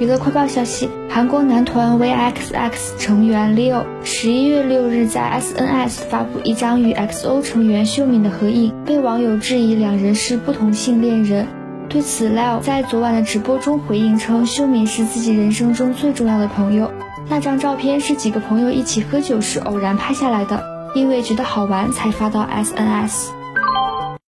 娱乐快报消息韩国男团 vxx 成员 leo 十一月六日在 sns 发布一张与 xo 成员秀敏的合影被网友质疑两人是不同性恋人。对此 leo 在昨晚的直播中回应称秀敏是自己人生中最重要的朋友。那张照片是几个朋友一起喝酒时偶然拍下来的因为觉得好玩才发到 sns